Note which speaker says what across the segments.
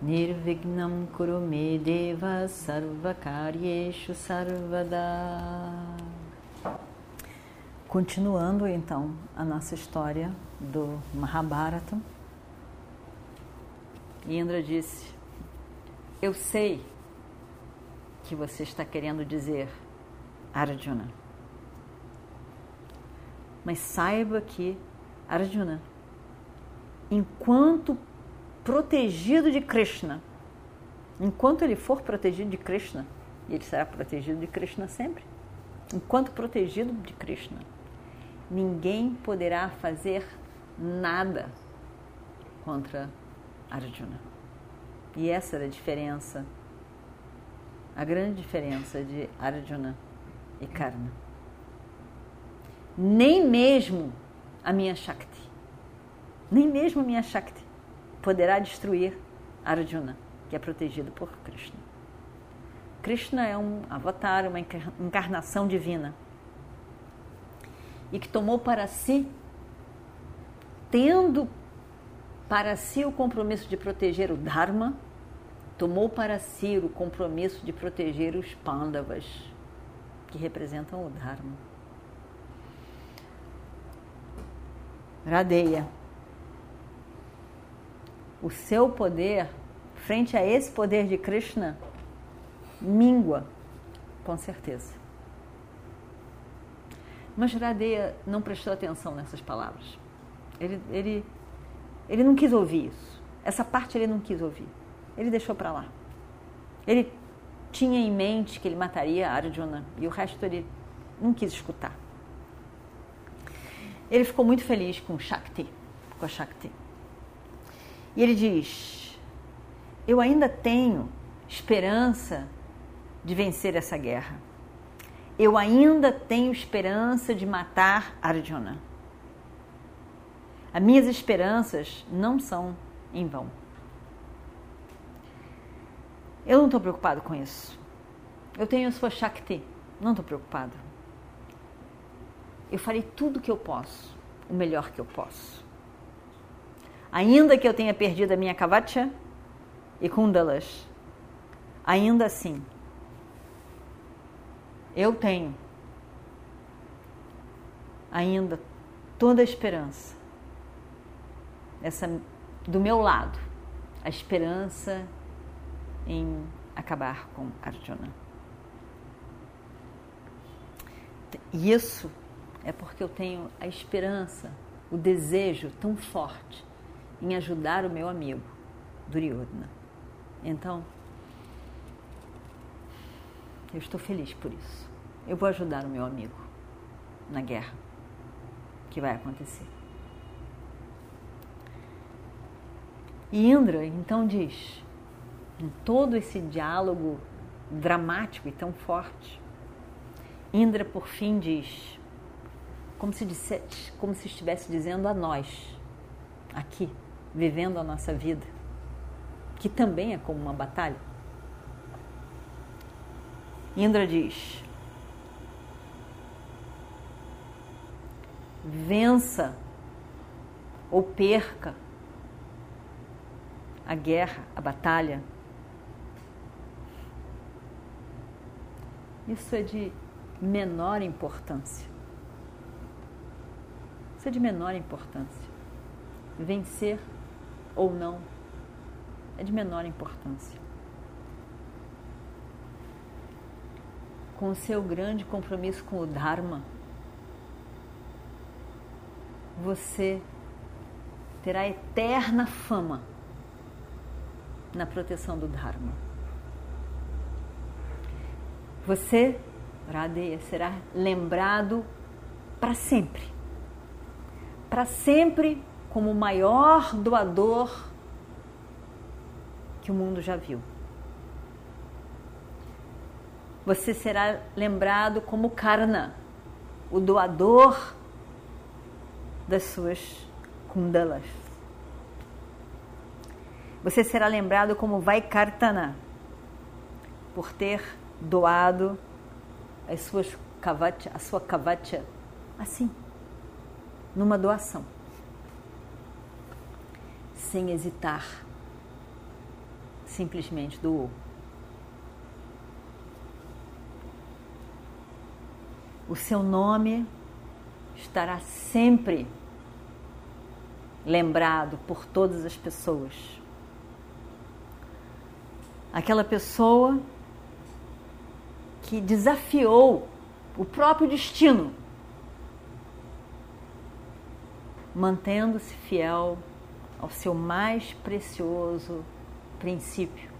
Speaker 1: Nirvignam Kurume Deva Sarvakaryeshu Sarvada Continuando então a nossa história do Mahabharata, Indra disse: Eu sei que você está querendo dizer, Arjuna. Mas saiba que, Arjuna, enquanto protegido de Krishna, enquanto ele for protegido de Krishna, ele será protegido de Krishna sempre, enquanto protegido de Krishna, ninguém poderá fazer nada contra Arjuna. E essa era a diferença, a grande diferença de Arjuna e Karna. Nem mesmo a minha Shakti, nem mesmo a minha Shakti poderá destruir Arjuna, que é protegido por Krishna. Krishna é um avatar, uma encarnação divina e que tomou para si, tendo para si o compromisso de proteger o Dharma, tomou para si o compromisso de proteger os Pandavas, que representam o Dharma. Radeia. O seu poder, frente a esse poder de Krishna, mingua, com certeza. Mas Radeia não prestou atenção nessas palavras. Ele, ele, ele não quis ouvir isso. Essa parte ele não quis ouvir. Ele deixou para lá. Ele tinha em mente que ele mataria Arjuna e o resto ele não quis escutar. Ele ficou muito feliz com Shakti, com a Shakti. E ele diz: Eu ainda tenho esperança de vencer essa guerra eu ainda tenho esperança de matar Arjuna. As minhas esperanças não são em vão. Eu não estou preocupado com isso. Eu tenho a sua Shakti, não estou preocupado. Eu farei tudo o que eu posso, o melhor que eu posso. Ainda que eu tenha perdido a minha Kavacha e Kundalas, ainda assim eu tenho ainda toda a esperança. Essa do meu lado, a esperança em acabar com Arjuna. E isso é porque eu tenho a esperança, o desejo tão forte em ajudar o meu amigo Duryodhana. Então, eu estou feliz por isso eu vou ajudar o meu amigo na guerra que vai acontecer. E Indra então diz, em todo esse diálogo dramático e tão forte, Indra por fim diz, como se, dissesse, como se estivesse dizendo a nós, aqui, vivendo a nossa vida, que também é como uma batalha. Indra diz: vença ou perca a guerra, a batalha. Isso é de menor importância. Isso é de menor importância. Vencer ou não é de menor importância. Com o seu grande compromisso com o Dharma, você terá eterna fama na proteção do Dharma. Você, Radeya, será lembrado para sempre. Para sempre como o maior doador que o mundo já viu. Você será lembrado como Karna, o doador das suas kundalas. Você será lembrado como Vaikartana, por ter doado as suas kavacha, a sua kavacha assim, numa doação, sem hesitar, simplesmente doou. O seu nome estará sempre lembrado por todas as pessoas. Aquela pessoa que desafiou o próprio destino, mantendo-se fiel ao seu mais precioso princípio,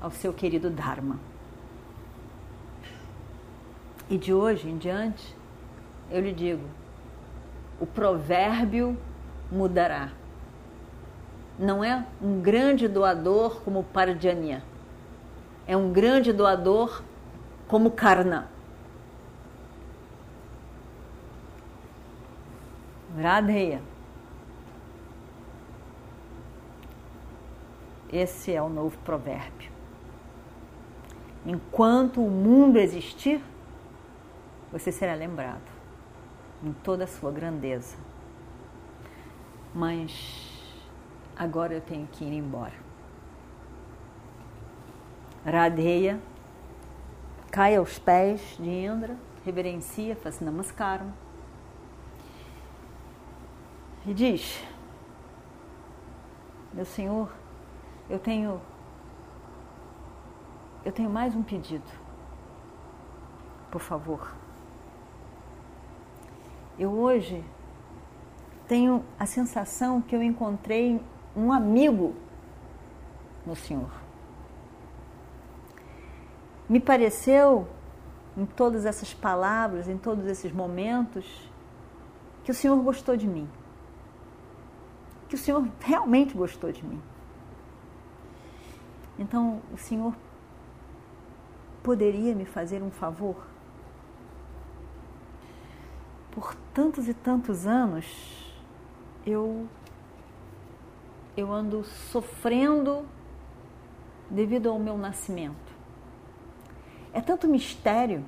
Speaker 1: ao seu querido Dharma. E de hoje em diante, eu lhe digo: o provérbio mudará. Não é um grande doador como Parjanya, é um grande doador como Karna. Radheya. Esse é o novo provérbio. Enquanto o mundo existir, você será lembrado em toda a sua grandeza. Mas agora eu tenho que ir embora. Radheya cai aos pés de Indra, reverencia, faz namaskaram e diz: Meu Senhor, eu tenho eu tenho mais um pedido. Por favor. Eu hoje tenho a sensação que eu encontrei um amigo no Senhor. Me pareceu, em todas essas palavras, em todos esses momentos, que o Senhor gostou de mim. Que o Senhor realmente gostou de mim. Então, o Senhor poderia me fazer um favor? por tantos e tantos anos eu eu ando sofrendo devido ao meu nascimento. É tanto mistério,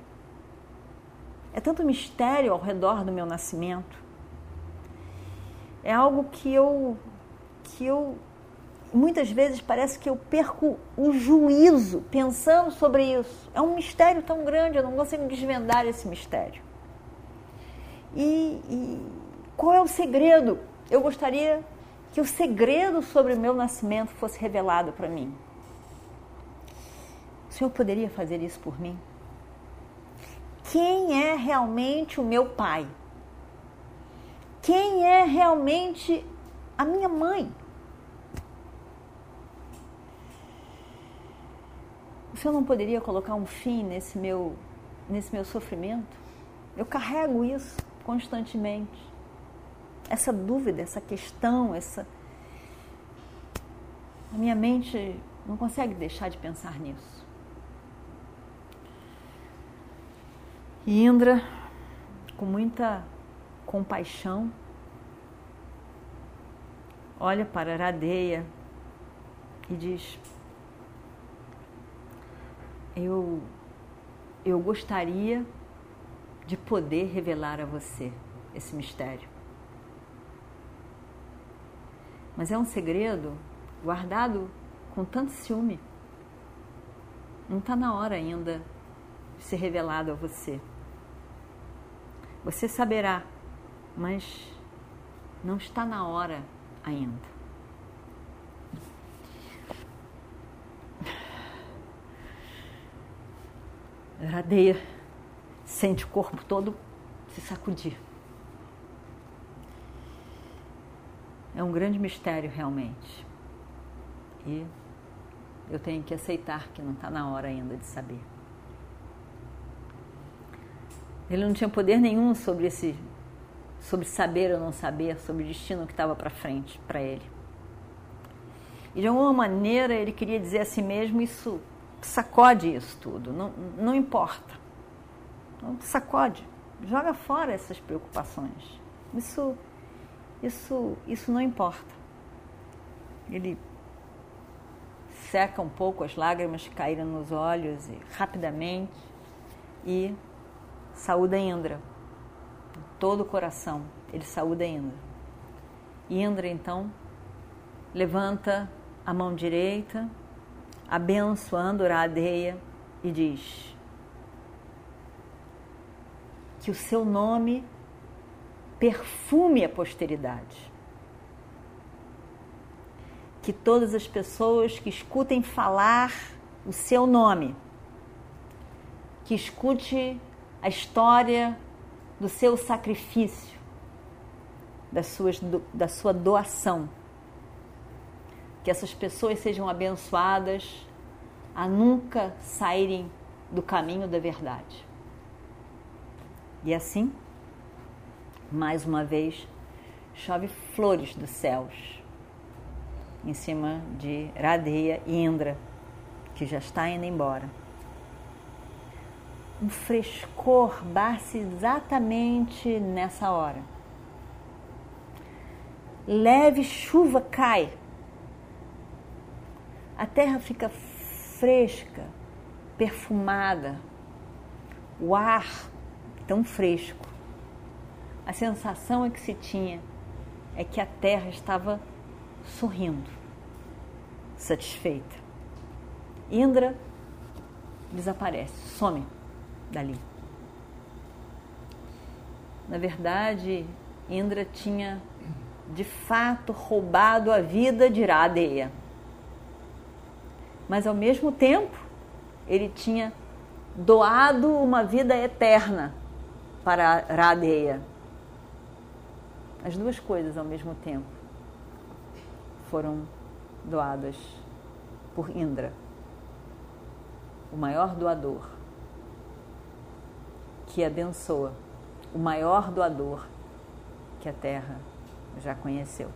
Speaker 1: é tanto mistério ao redor do meu nascimento. É algo que eu que eu muitas vezes parece que eu perco o juízo pensando sobre isso. É um mistério tão grande, eu não consigo desvendar esse mistério. E, e qual é o segredo? Eu gostaria que o segredo sobre o meu nascimento fosse revelado para mim. O Senhor poderia fazer isso por mim? Quem é realmente o meu pai? Quem é realmente a minha mãe? O Senhor não poderia colocar um fim nesse meu, nesse meu sofrimento? Eu carrego isso constantemente. Essa dúvida, essa questão, essa. A minha mente não consegue deixar de pensar nisso. E Indra, com muita compaixão, olha para Aradeia e diz: Eu, eu gostaria de poder revelar a você esse mistério. Mas é um segredo guardado com tanto ciúme. Não está na hora ainda de ser revelado a você. Você saberá, mas não está na hora ainda. Radeia sente o corpo todo se sacudir. É um grande mistério realmente. E eu tenho que aceitar que não está na hora ainda de saber. Ele não tinha poder nenhum sobre esse, sobre saber ou não saber, sobre o destino que estava para frente para ele. E de alguma maneira ele queria dizer a si mesmo isso sacode isso tudo, não, não importa. Então, sacode, joga fora essas preocupações. Isso, isso, isso não importa. Ele seca um pouco as lágrimas que caíram nos olhos e rapidamente e saúda Indra. Todo o coração, ele saúda Indra. Indra então levanta a mão direita, abençoando Radeia e diz: Que o seu nome perfume a posteridade que todas as pessoas que escutem falar o seu nome, que escute a história do seu sacrifício, das suas, do, da sua doação, que essas pessoas sejam abençoadas a nunca saírem do caminho da verdade. E assim, mais uma vez, chove flores dos céus em cima de Radeia e Indra, que já está indo embora. Um frescor bate exatamente nessa hora. Leve chuva cai. A terra fica fresca, perfumada. O ar tão fresco. A sensação é que se tinha é que a terra estava sorrindo, satisfeita. Indra desaparece, some dali. Na verdade, Indra tinha de fato roubado a vida de Radeya. Mas ao mesmo tempo, ele tinha doado uma vida eterna para Radeya. As duas coisas ao mesmo tempo foram doadas por Indra, o maior doador, que abençoa, o maior doador que a Terra já conheceu.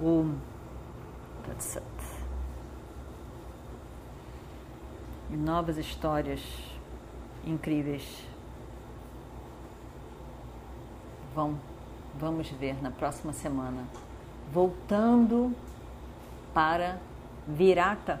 Speaker 1: O Tatsat. E novas histórias incríveis vão vamos ver na próxima semana. Voltando para Virata,